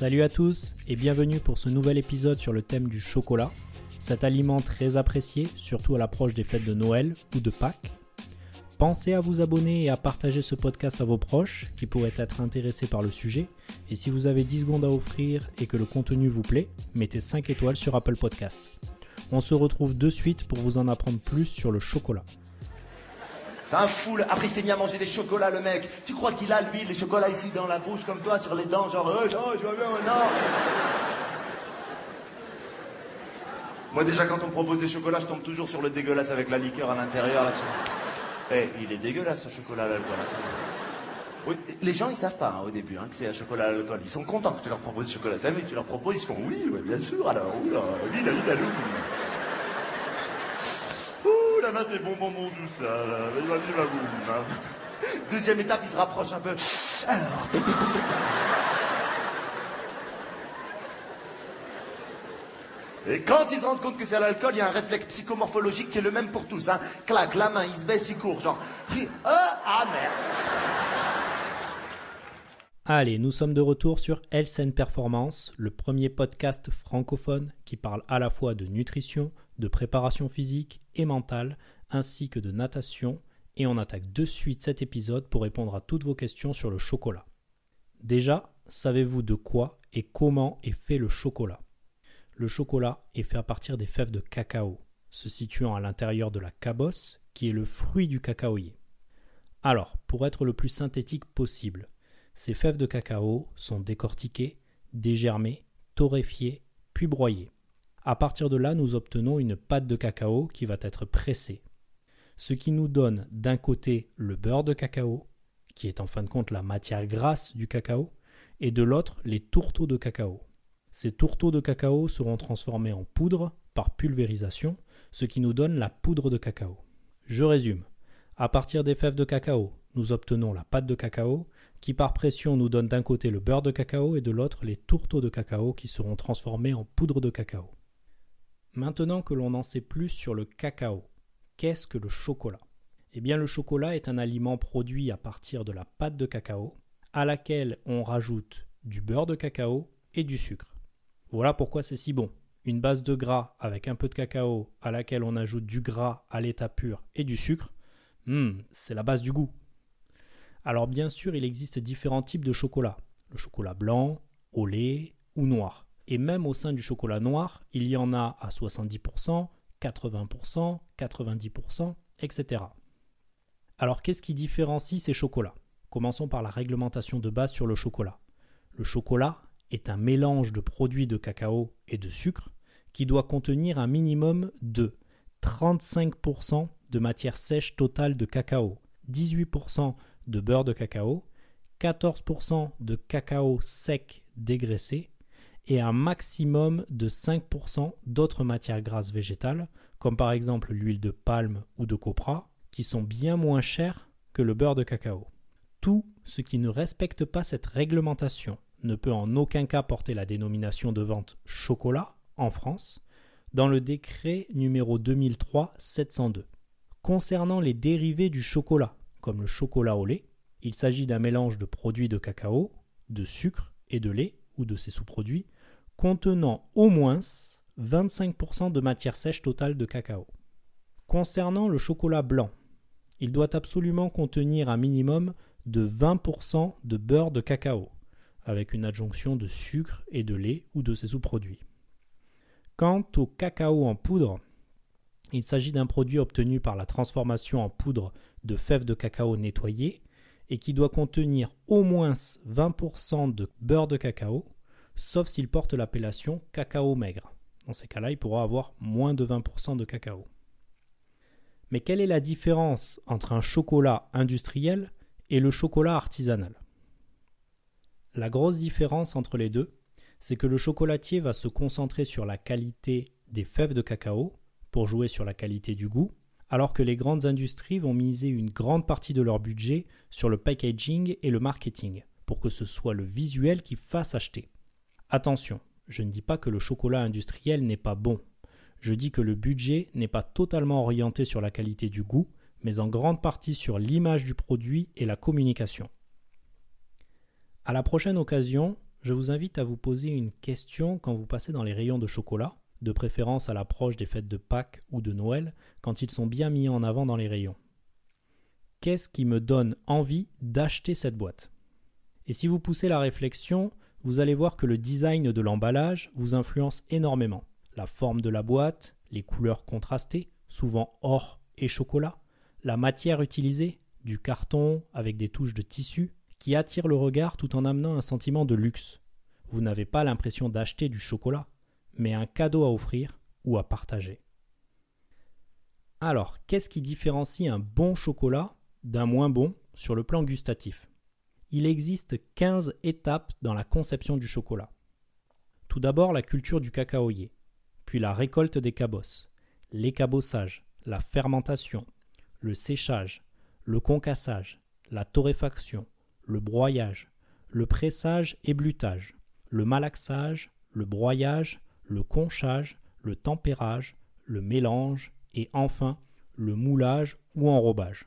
Salut à tous et bienvenue pour ce nouvel épisode sur le thème du chocolat, cet aliment très apprécié, surtout à l'approche des fêtes de Noël ou de Pâques. Pensez à vous abonner et à partager ce podcast à vos proches qui pourraient être intéressés par le sujet. Et si vous avez 10 secondes à offrir et que le contenu vous plaît, mettez 5 étoiles sur Apple Podcast. On se retrouve de suite pour vous en apprendre plus sur le chocolat. C'est un fou. Après, il s'est mis à manger des chocolats, le mec. Tu crois qu'il a, lui, les chocolats ici dans la bouche, comme toi, sur les dents, genre, euh, oh, je vais bien, non. Moi, déjà, quand on me propose des chocolats, je tombe toujours sur le dégueulasse avec la liqueur à l'intérieur, là. sur- Eh, il est dégueulasse, ce chocolat à l'alcool. Oui, les gens, ils savent pas, hein, au début, hein, que c'est un chocolat à l'alcool. Ils sont contents que tu leur proposes du chocolat. T'as vu, tu leur proposes, ils font oui, ouais, bien sûr, alors, oui, là, oui, là, oui, là, oui. C'est bon, bon, bon, tout ça. Vas-y, va boum, hein. Deuxième étape, il se rapproche un peu. Alors. Et quand ils se rendent compte que c'est à l'alcool, il y a un réflexe psychomorphologique qui est le même pour tous. Hein. Clac, la main, il se baisse, il court, genre. Ah, ah merde. Allez, nous sommes de retour sur Health Performance, le premier podcast francophone qui parle à la fois de nutrition, de préparation physique et mentale, ainsi que de natation, et on attaque de suite cet épisode pour répondre à toutes vos questions sur le chocolat. Déjà, savez-vous de quoi et comment est fait le chocolat? Le chocolat est fait à partir des fèves de cacao, se situant à l'intérieur de la cabosse, qui est le fruit du cacaoyer. Alors, pour être le plus synthétique possible, ces fèves de cacao sont décortiquées, dégermées, torréfiées, puis broyées. À partir de là, nous obtenons une pâte de cacao qui va être pressée. Ce qui nous donne d'un côté le beurre de cacao, qui est en fin de compte la matière grasse du cacao, et de l'autre les tourteaux de cacao. Ces tourteaux de cacao seront transformés en poudre par pulvérisation, ce qui nous donne la poudre de cacao. Je résume. À partir des fèves de cacao, nous obtenons la pâte de cacao, qui par pression nous donne d'un côté le beurre de cacao et de l'autre les tourteaux de cacao qui seront transformés en poudre de cacao. Maintenant que l'on en sait plus sur le cacao, qu'est-ce que le chocolat? Eh bien le chocolat est un aliment produit à partir de la pâte de cacao, à laquelle on rajoute du beurre de cacao et du sucre. Voilà pourquoi c'est si bon. Une base de gras avec un peu de cacao à laquelle on ajoute du gras à l'état pur et du sucre, hmm, c'est la base du goût. Alors bien sûr, il existe différents types de chocolat. Le chocolat blanc, au lait ou noir. Et même au sein du chocolat noir, il y en a à 70%, 80%, 90%, etc. Alors qu'est-ce qui différencie ces chocolats? Commençons par la réglementation de base sur le chocolat. Le chocolat est un mélange de produits de cacao et de sucre qui doit contenir un minimum de 35% de matière sèche totale de cacao, 18% de beurre de cacao, 14% de cacao sec dégraissé et un maximum de 5% d'autres matières grasses végétales, comme par exemple l'huile de palme ou de copra, qui sont bien moins chères que le beurre de cacao. Tout ce qui ne respecte pas cette réglementation ne peut en aucun cas porter la dénomination de vente chocolat en France dans le décret numéro 2003-702. Concernant les dérivés du chocolat, comme le chocolat au lait, il s'agit d'un mélange de produits de cacao, de sucre et de lait ou de ses sous-produits contenant au moins 25% de matière sèche totale de cacao. Concernant le chocolat blanc, il doit absolument contenir un minimum de 20% de beurre de cacao, avec une adjonction de sucre et de lait ou de ses sous-produits. Quant au cacao en poudre, il s'agit d'un produit obtenu par la transformation en poudre de fèves de cacao nettoyées et qui doit contenir au moins 20% de beurre de cacao, sauf s'il porte l'appellation cacao maigre. Dans ces cas-là, il pourra avoir moins de 20% de cacao. Mais quelle est la différence entre un chocolat industriel et le chocolat artisanal? La grosse différence entre les deux, c'est que le chocolatier va se concentrer sur la qualité des fèves de cacao pour jouer sur la qualité du goût, alors que les grandes industries vont miser une grande partie de leur budget sur le packaging et le marketing, pour que ce soit le visuel qui fasse acheter. Attention, je ne dis pas que le chocolat industriel n'est pas bon, je dis que le budget n'est pas totalement orienté sur la qualité du goût, mais en grande partie sur l'image du produit et la communication. À la prochaine occasion, je vous invite à vous poser une question quand vous passez dans les rayons de chocolat, de préférence à l'approche des fêtes de Pâques ou de Noël, quand ils sont bien mis en avant dans les rayons. Qu'est-ce qui me donne envie d'acheter cette boîte? Et si vous poussez la réflexion, vous allez voir que le design de l'emballage vous influence énormément. La forme de la boîte, les couleurs contrastées, souvent or et chocolat, la matière utilisée, du carton avec des touches de tissu, qui attire le regard tout en amenant un sentiment de luxe. Vous n'avez pas l'impression d'acheter du chocolat, mais un cadeau à offrir ou à partager. Alors, qu'est-ce qui différencie un bon chocolat d'un moins bon sur le plan gustatif? Il existe 15 étapes dans la conception du chocolat. Tout d'abord la culture du cacaoyer, puis la récolte des cabosses, l'écabossage, la fermentation, le séchage, le concassage, la torréfaction, le broyage, le pressage et blutage, le malaxage, le broyage, le conchage, le tempérage, le mélange et enfin le moulage ou enrobage.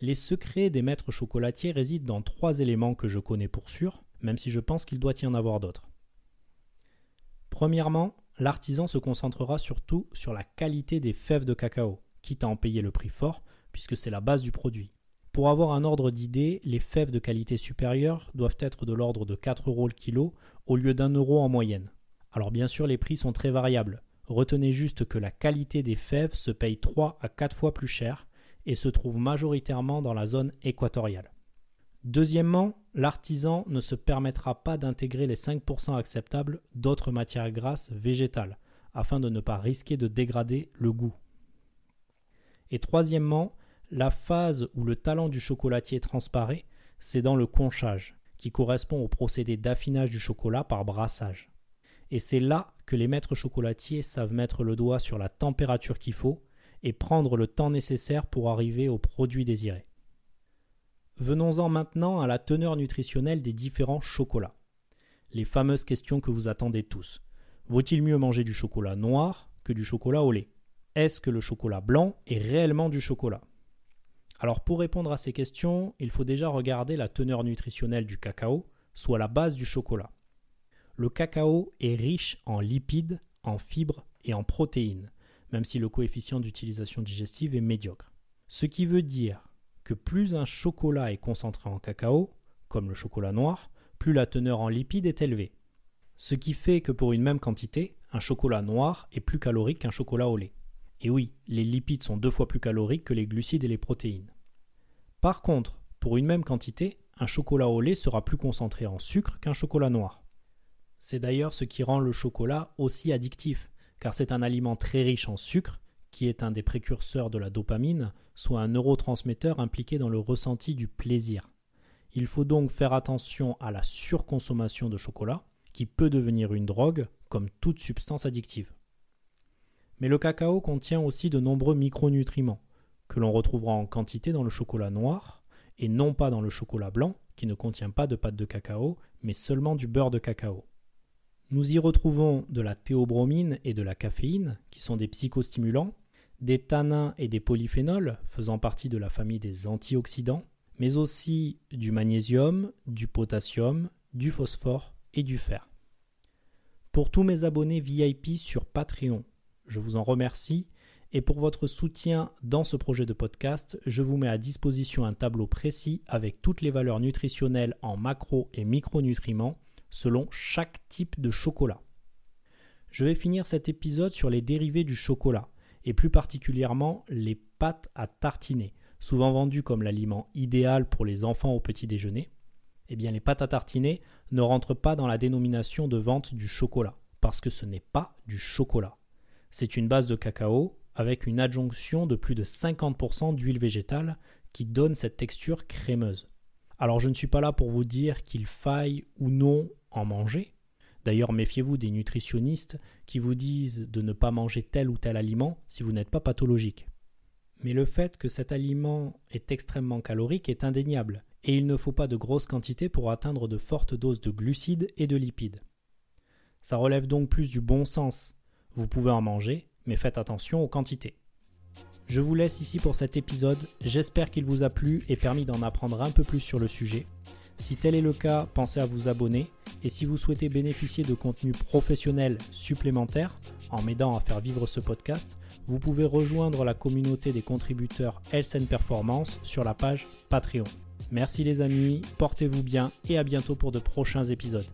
Les secrets des maîtres chocolatiers résident dans trois éléments que je connais pour sûr, même si je pense qu'il doit y en avoir d'autres. Premièrement, l'artisan se concentrera surtout sur la qualité des fèves de cacao, quitte à en payer le prix fort, puisque c'est la base du produit. Pour avoir un ordre d'idée, les fèves de qualité supérieure doivent être de l'ordre de 4 euros le kilo au lieu d'un euro en moyenne. Alors bien sûr, les prix sont très variables. Retenez juste que la qualité des fèves se paye 3 à 4 fois plus cher et se trouve majoritairement dans la zone équatoriale. Deuxièmement, l'artisan ne se permettra pas d'intégrer les 5% acceptables d'autres matières grasses végétales, afin de ne pas risquer de dégrader le goût. Et troisièmement, la phase où le talent du chocolatier transparaît, c'est dans le conchage, qui correspond au procédé d'affinage du chocolat par brassage. Et c'est là que les maîtres chocolatiers savent mettre le doigt sur la température qu'il faut et prendre le temps nécessaire pour arriver au produit désiré. Venons-en maintenant à la teneur nutritionnelle des différents chocolats. Les fameuses questions que vous attendez tous. Vaut-il mieux manger du chocolat noir que du chocolat au lait? Est-ce que le chocolat blanc est réellement du chocolat? Alors pour répondre à ces questions, il faut déjà regarder la teneur nutritionnelle du cacao, soit la base du chocolat. Le cacao est riche en lipides, en fibres et en protéines, même si le coefficient d'utilisation digestive est médiocre. Ce qui veut dire que plus un chocolat est concentré en cacao, comme le chocolat noir, plus la teneur en lipides est élevée. Ce qui fait que pour une même quantité, un chocolat noir est plus calorique qu'un chocolat au lait. Et oui, les lipides sont deux fois plus caloriques que les glucides et les protéines. Par contre, pour une même quantité, un chocolat au lait sera plus concentré en sucre qu'un chocolat noir. C'est d'ailleurs ce qui rend le chocolat aussi addictif, car c'est un aliment très riche en sucre, qui est un des précurseurs de la dopamine, soit un neurotransmetteur impliqué dans le ressenti du plaisir. Il faut donc faire attention à la surconsommation de chocolat, qui peut devenir une drogue, comme toute substance addictive. Mais le cacao contient aussi de nombreux micronutriments, que l'on retrouvera en quantité dans le chocolat noir, et non pas dans le chocolat blanc, qui ne contient pas de pâte de cacao, mais seulement du beurre de cacao. Nous y retrouvons de la théobromine et de la caféine, qui sont des psychostimulants, des tanins et des polyphénols, faisant partie de la famille des antioxydants, mais aussi du magnésium, du potassium, du phosphore et du fer. Pour tous mes abonnés VIP sur Patreon, je vous en remercie et pour votre soutien dans ce projet de podcast, je vous mets à disposition un tableau précis avec toutes les valeurs nutritionnelles en macro et micronutriments selon chaque type de chocolat. Je vais finir cet épisode sur les dérivés du chocolat et plus particulièrement les pâtes à tartiner, souvent vendues comme l'aliment idéal pour les enfants au petit déjeuner. Eh bien les pâtes à tartiner ne rentrent pas dans la dénomination de vente du chocolat parce que ce n'est pas du chocolat. C'est une base de cacao avec une adjonction de plus de 50% d'huile végétale qui donne cette texture crémeuse. Alors je ne suis pas là pour vous dire qu'il faille ou non en manger. D'ailleurs méfiez-vous des nutritionnistes qui vous disent de ne pas manger tel ou tel aliment si vous n'êtes pas pathologique. Mais le fait que cet aliment est extrêmement calorique est indéniable, et il ne faut pas de grosses quantités pour atteindre de fortes doses de glucides et de lipides. Ça relève donc plus du bon sens, vous pouvez en manger, mais faites attention aux quantités. Je vous laisse ici pour cet épisode, j'espère qu'il vous a plu et permis d'en apprendre un peu plus sur le sujet. Si tel est le cas, pensez à vous abonner et si vous souhaitez bénéficier de contenus professionnels supplémentaires en m'aidant à faire vivre ce podcast, vous pouvez rejoindre la communauté des contributeurs Health Performance sur la page Patreon. Merci les amis, portez-vous bien et à bientôt pour de prochains épisodes.